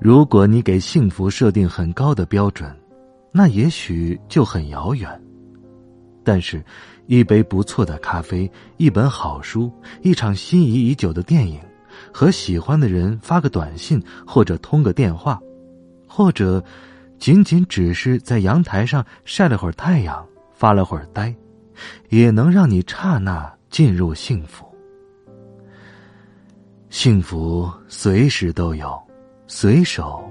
如果你给幸福设定很高的标准，那也许就很遥远。但是，一杯不错的咖啡，一本好书，一场心仪已久的电影，和喜欢的人发个短信或者通个电话，或者仅仅只是在阳台上晒了会儿太阳，发了会儿呆，也能让你刹那进入幸福。幸福随时都有。随手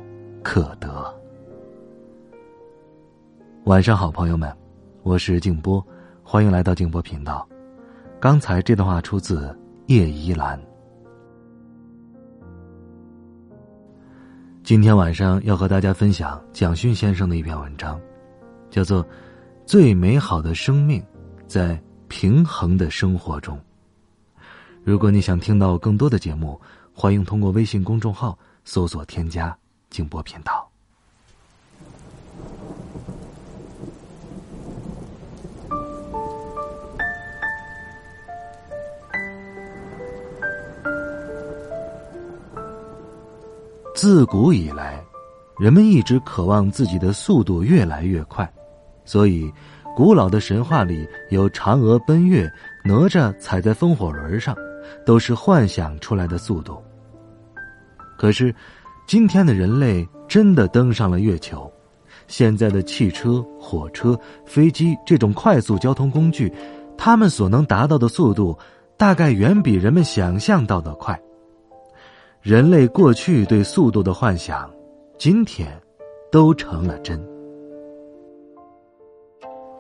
可得。晚上好，朋友们，我是静波，欢迎来到静波频道。刚才这段话出自叶怡兰。今天晚上要和大家分享蒋勋先生的一篇文章，叫做《最美好的生命在平衡的生活中》。如果你想听到更多的节目，欢迎通过微信公众号。搜索添加静波频道。自古以来，人们一直渴望自己的速度越来越快，所以古老的神话里有嫦娥奔月、哪吒踩在风火轮上，都是幻想出来的速度。可是，今天的人类真的登上了月球。现在的汽车、火车、飞机这种快速交通工具，他们所能达到的速度，大概远比人们想象到的快。人类过去对速度的幻想，今天都成了真。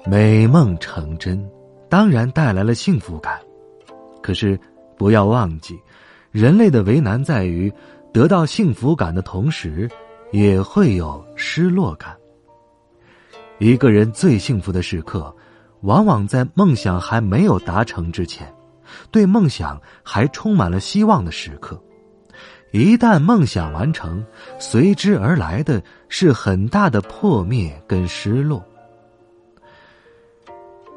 美梦成真，当然带来了幸福感。可是，不要忘记，人类的为难在于。得到幸福感的同时，也会有失落感。一个人最幸福的时刻，往往在梦想还没有达成之前，对梦想还充满了希望的时刻。一旦梦想完成，随之而来的是很大的破灭跟失落。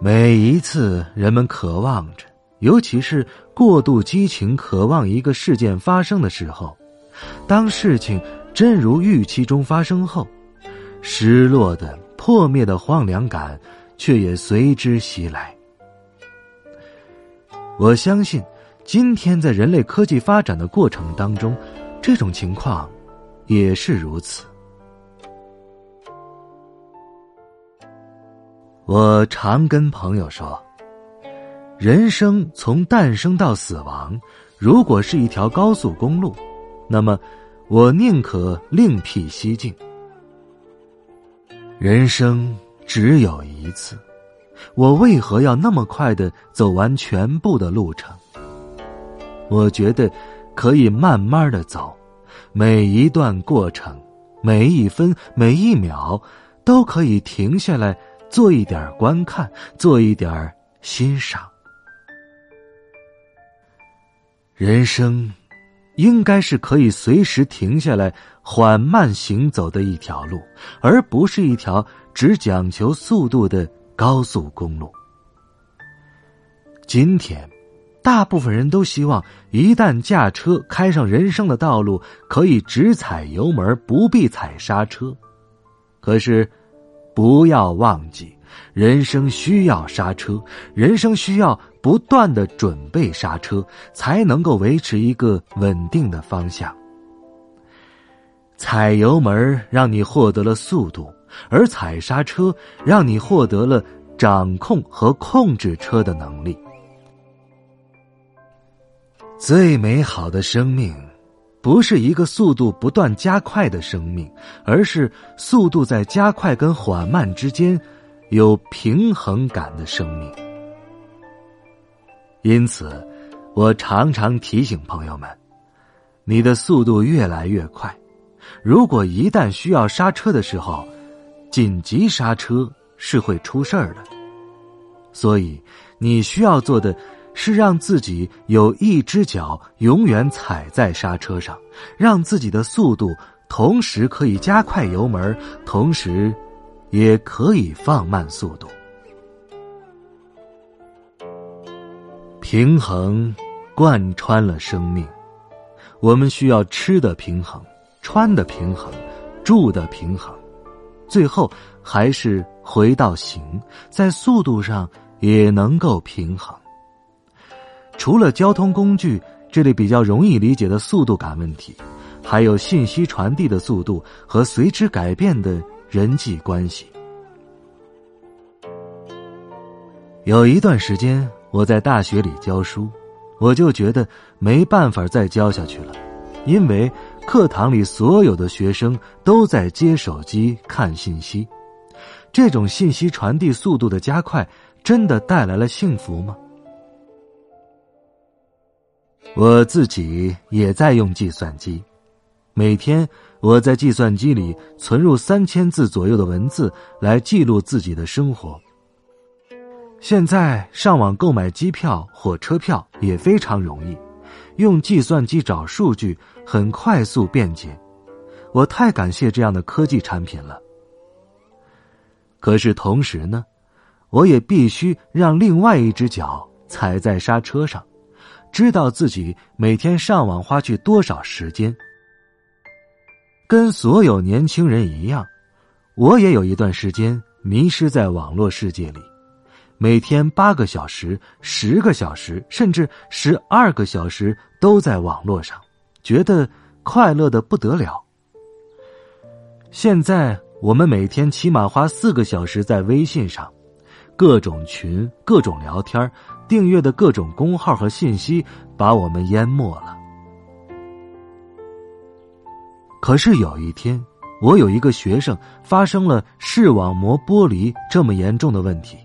每一次人们渴望着，尤其是过度激情渴望一个事件发生的时候。当事情真如预期中发生后，失落的、破灭的荒凉感，却也随之袭来。我相信，今天在人类科技发展的过程当中，这种情况也是如此。我常跟朋友说，人生从诞生到死亡，如果是一条高速公路。那么，我宁可另辟蹊径。人生只有一次，我为何要那么快的走完全部的路程？我觉得可以慢慢的走，每一段过程，每一分每一秒，都可以停下来做一点观看，做一点欣赏。人生。应该是可以随时停下来缓慢行走的一条路，而不是一条只讲求速度的高速公路。今天，大部分人都希望一旦驾车开上人生的道路，可以只踩油门，不必踩刹车。可是，不要忘记。人生需要刹车，人生需要不断的准备刹车，才能够维持一个稳定的方向。踩油门让你获得了速度，而踩刹车让你获得了掌控和控制车的能力。最美好的生命，不是一个速度不断加快的生命，而是速度在加快跟缓慢之间。有平衡感的生命，因此，我常常提醒朋友们：你的速度越来越快，如果一旦需要刹车的时候，紧急刹车是会出事儿的。所以，你需要做的是让自己有一只脚永远踩在刹车上，让自己的速度同时可以加快油门，同时也可以放慢速度。平衡贯穿了生命，我们需要吃的平衡、穿的平衡、住的平衡，最后还是回到行，在速度上。也能够平衡。除了交通工具这里比较容易理解的速度感问题，还有信息传递的速度和随之改变的人际关系。有一段时间我在大学里教书，我就觉得没办法再教下去了，因为课堂里所有的学生都在接手机看信息，这种信息传递速度的加快。真的带来了幸福吗？我自己也在用计算机，每天我在计算机里存入三千字左右的文字来记录自己的生活。现在上网购买机票、火车票也非常容易，用计算机找数据很快速便捷。我太感谢这样的科技产品了。可是同时呢？我也必须让另外一只脚踩在刹车上，知道自己每天上网花去多少时间。跟所有年轻人一样，我也有一段时间迷失在网络世界里，每天八个小时、十个小时，甚至十二个小时都在网络上，觉得快乐的不得了。现在我们每天起码花四个小时在微信上。各种群、各种聊天、订阅的各种公号和信息，把我们淹没了。可是有一天，我有一个学生发生了视网膜剥离这么严重的问题，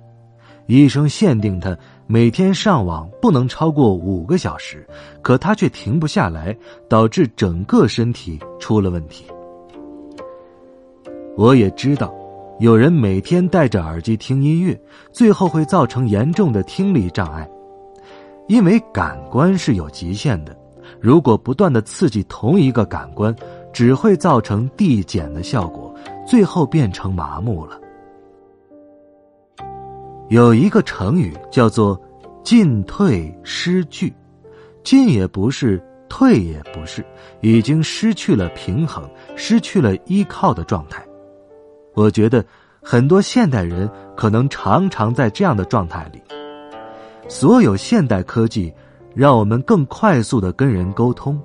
医生限定他每天上网不能超过五个小时，可他却停不下来，导致整个身体出了问题。我也知道。有人每天戴着耳机听音乐，最后会造成严重的听力障碍，因为感官是有极限的。如果不断的刺激同一个感官，只会造成递减的效果，最后变成麻木了。有一个成语叫做“进退失据”，进也不是，退也不是，已经失去了平衡，失去了依靠的状态。我觉得很多现代人可能常常在这样的状态里。所有现代科技让我们更快速的跟人沟通，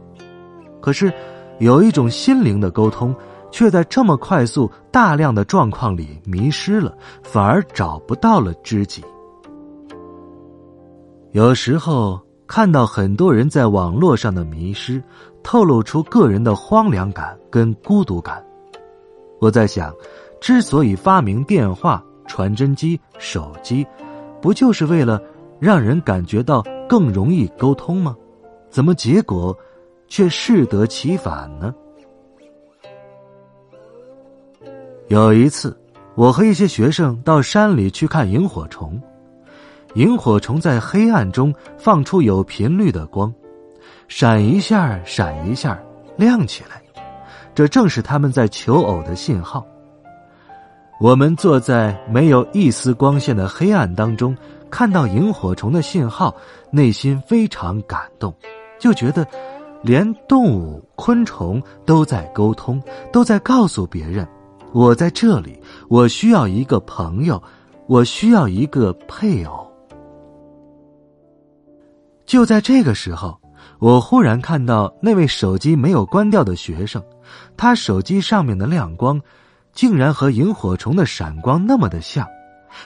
可是有一种心灵的沟通，却在这么快速、大量的状况里迷失了，反而找不到了知己。有时候看到很多人在网络上的迷失，透露出个人的荒凉感跟孤独感。我在想。之所以发明电话、传真机、手机，不就是为了让人感觉到更容易沟通吗？怎么结果却适得其反呢？有一次，我和一些学生到山里去看萤火虫，萤火虫在黑暗中放出有频率的光，闪一下，闪一下，亮起来，这正是他们在求偶的信号。我们坐在没有一丝光线的黑暗当中，看到萤火虫的信号，内心非常感动，就觉得，连动物、昆虫都在沟通，都在告诉别人，我在这里，我需要一个朋友，我需要一个配偶。就在这个时候，我忽然看到那位手机没有关掉的学生，他手机上面的亮光。竟然和萤火虫的闪光那么的像，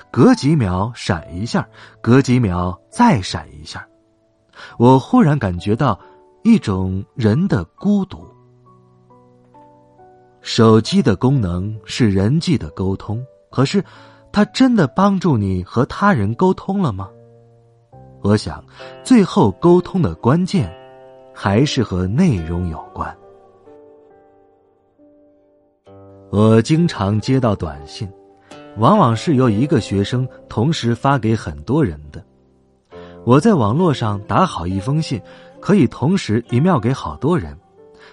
隔几秒闪一下，隔几秒再闪一下。我忽然感觉到一种人的孤独。手机的功能是人际的沟通，可是它真的帮助你和他人沟通了吗？我想，最后沟通的关键还是和内容有关。我经常接到短信，往往是由一个学生同时发给很多人的。我在网络上打好一封信，可以同时 email 给好多人，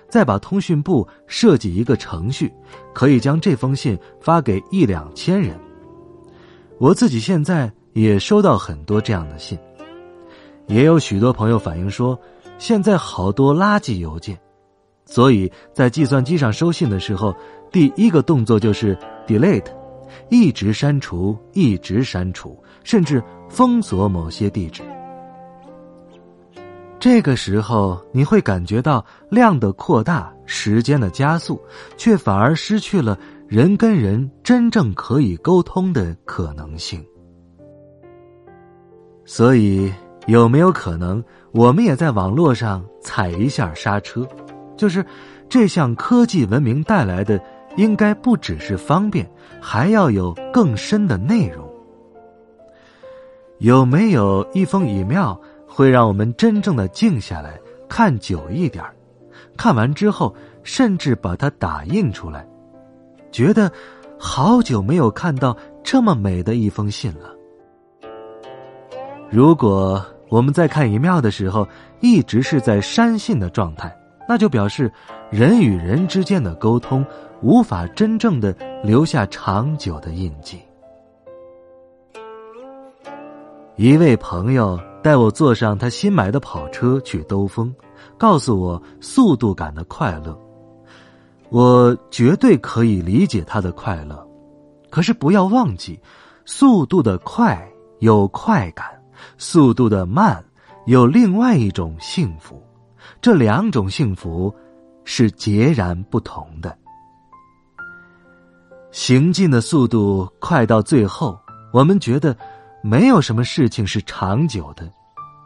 再把通讯部设计一个程序，可以将这封信发给一两千人。我自己现在也收到很多这样的信，也有许多朋友反映说，现在好多垃圾邮件，所以在计算机上收信的时候。第一个动作就是 delete，一直删除，一直删除，甚至封锁某些地址。这个时候，你会感觉到量的扩大，时间的加速，却反而失去了人跟人真正可以沟通的可能性。所以，有没有可能，我们也在网络上踩一下刹车？就是这项科技文明带来的。应该不只是方便，还要有更深的内容。有没有一封 email 会让我们真正的静下来看久一点看完之后，甚至把它打印出来，觉得好久没有看到这么美的一封信了。如果我们在看 email 的时候一直是在删信的状态，那就表示人与人之间的沟通。无法真正的留下长久的印记。一位朋友带我坐上他新买的跑车去兜风，告诉我速度感的快乐。我绝对可以理解他的快乐，可是不要忘记，速度的快有快感，速度的慢有另外一种幸福，这两种幸福是截然不同的。行进的速度快到最后，我们觉得没有什么事情是长久的，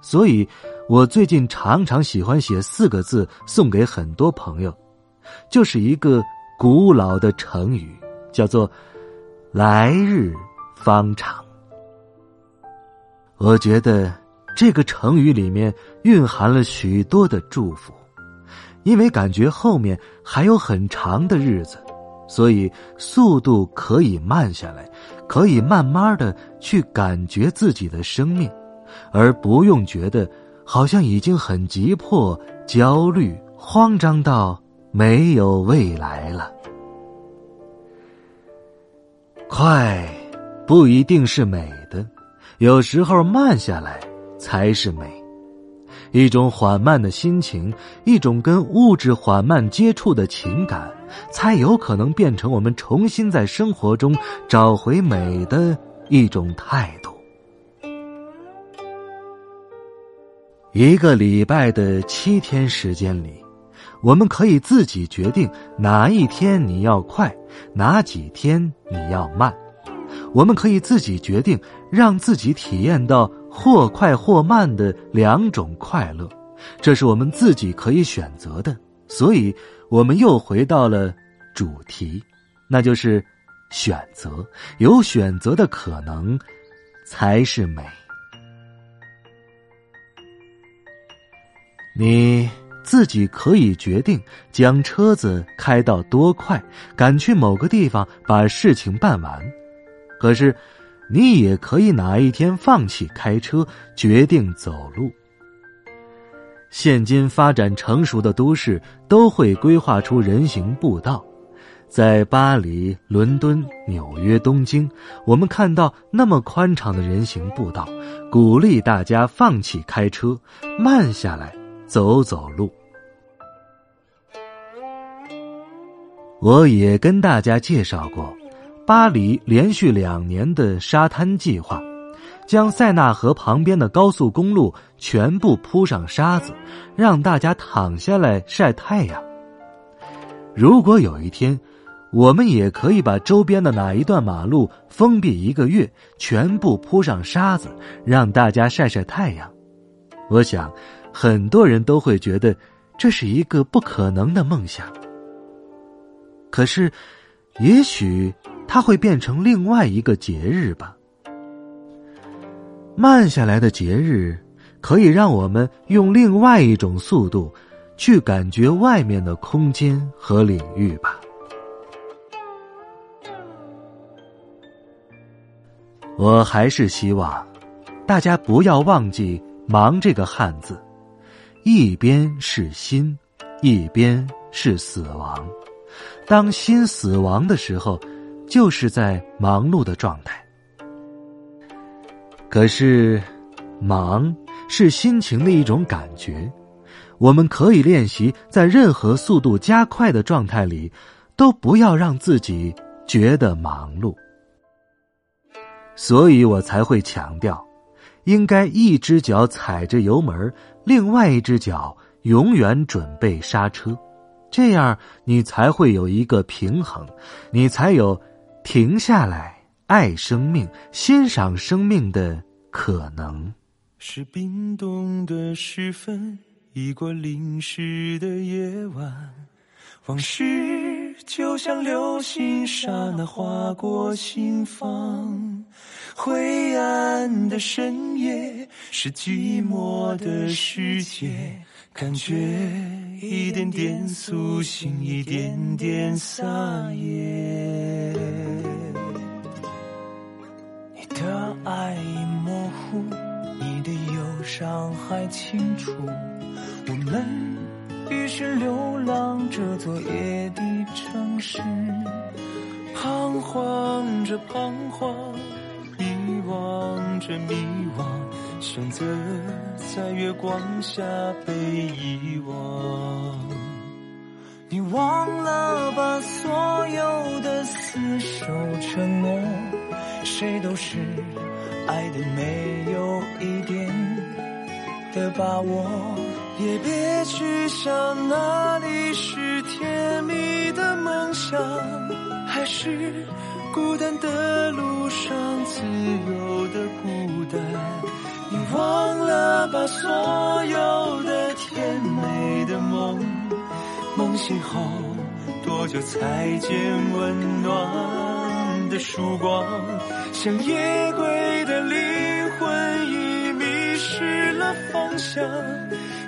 所以我最近常常喜欢写四个字送给很多朋友，就是一个古老的成语，叫做“来日方长”。我觉得这个成语里面蕴含了许多的祝福，因为感觉后面还有很长的日子。所以，速度可以慢下来，可以慢慢的去感觉自己的生命，而不用觉得好像已经很急迫、焦虑、慌张到没有未来了。快不一定是美的，有时候慢下来才是美。一种缓慢的心情，一种跟物质缓慢接触的情感。才有可能变成我们重新在生活中找回美的一种态度。一个礼拜的七天时间里，我们可以自己决定哪一天你要快，哪几天你要慢。我们可以自己决定让自己体验到或快或慢的两种快乐，这是我们自己可以选择的。所以。我们又回到了主题，那就是选择。有选择的可能，才是美。你自己可以决定将车子开到多快，赶去某个地方把事情办完。可是，你也可以哪一天放弃开车，决定走路。现今发展成熟的都市都会规划出人行步道，在巴黎、伦敦、纽约、东京，我们看到那么宽敞的人行步道，鼓励大家放弃开车，慢下来走走路。我也跟大家介绍过，巴黎连续两年的沙滩计划。将塞纳河旁边的高速公路全部铺上沙子，让大家躺下来晒太阳。如果有一天，我们也可以把周边的哪一段马路封闭一个月，全部铺上沙子，让大家晒晒太阳，我想，很多人都会觉得这是一个不可能的梦想。可是，也许它会变成另外一个节日吧。慢下来的节日可以让我们用另外一种速度去感觉外面的空间和领域吧。我还是希望大家不要忘记忙这个汉字一边是心一边是死亡。当心死亡的时候就是在忙碌的状态。可是，忙是心情的一种感觉。我们可以练习在任何速度加快的状态里，都不要让自己觉得忙碌。所以我才会强调，应该一只脚踩着油门，另外一只脚永远准备刹车，这样你才会有一个平衡，你才有停下来爱生命、欣赏生命的可能。是冰冻的时分。已过淋湿的夜晚，往事就像流星，刹那划过心房。灰暗的深夜，是寂寞的世界，感觉一点点苏醒，一点点撒野。的爱已模糊，你的忧伤还清楚。我们于是流浪这座夜的城市，彷徨着彷徨，迷惘着迷惘，选择在月光下被遗忘。你忘了把所有的厮守承诺，谁都是爱的没有一点的把握。也别去想哪里是甜蜜的梦想，还是孤单的路上自由的孤单。你忘了把所有的甜美的梦梦醒后，多久才见温暖的曙光？像夜归的灵魂已迷失了方向。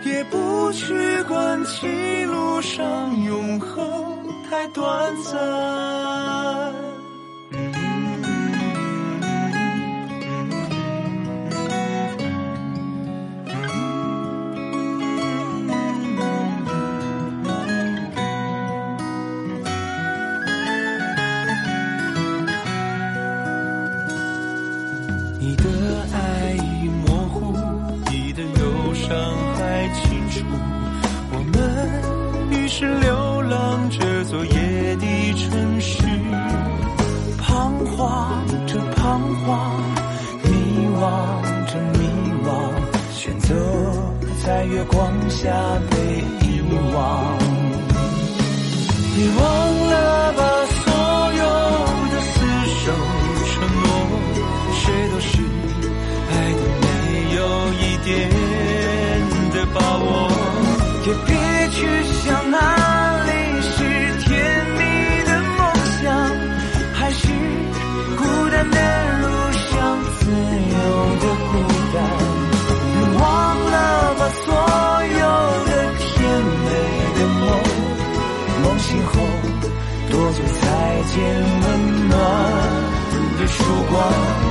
也不去管情路上永恒太短暂。望着彷徨，迷惘着迷惘，选择在月光下被遗忘。你忘了吧再见温暖的曙光，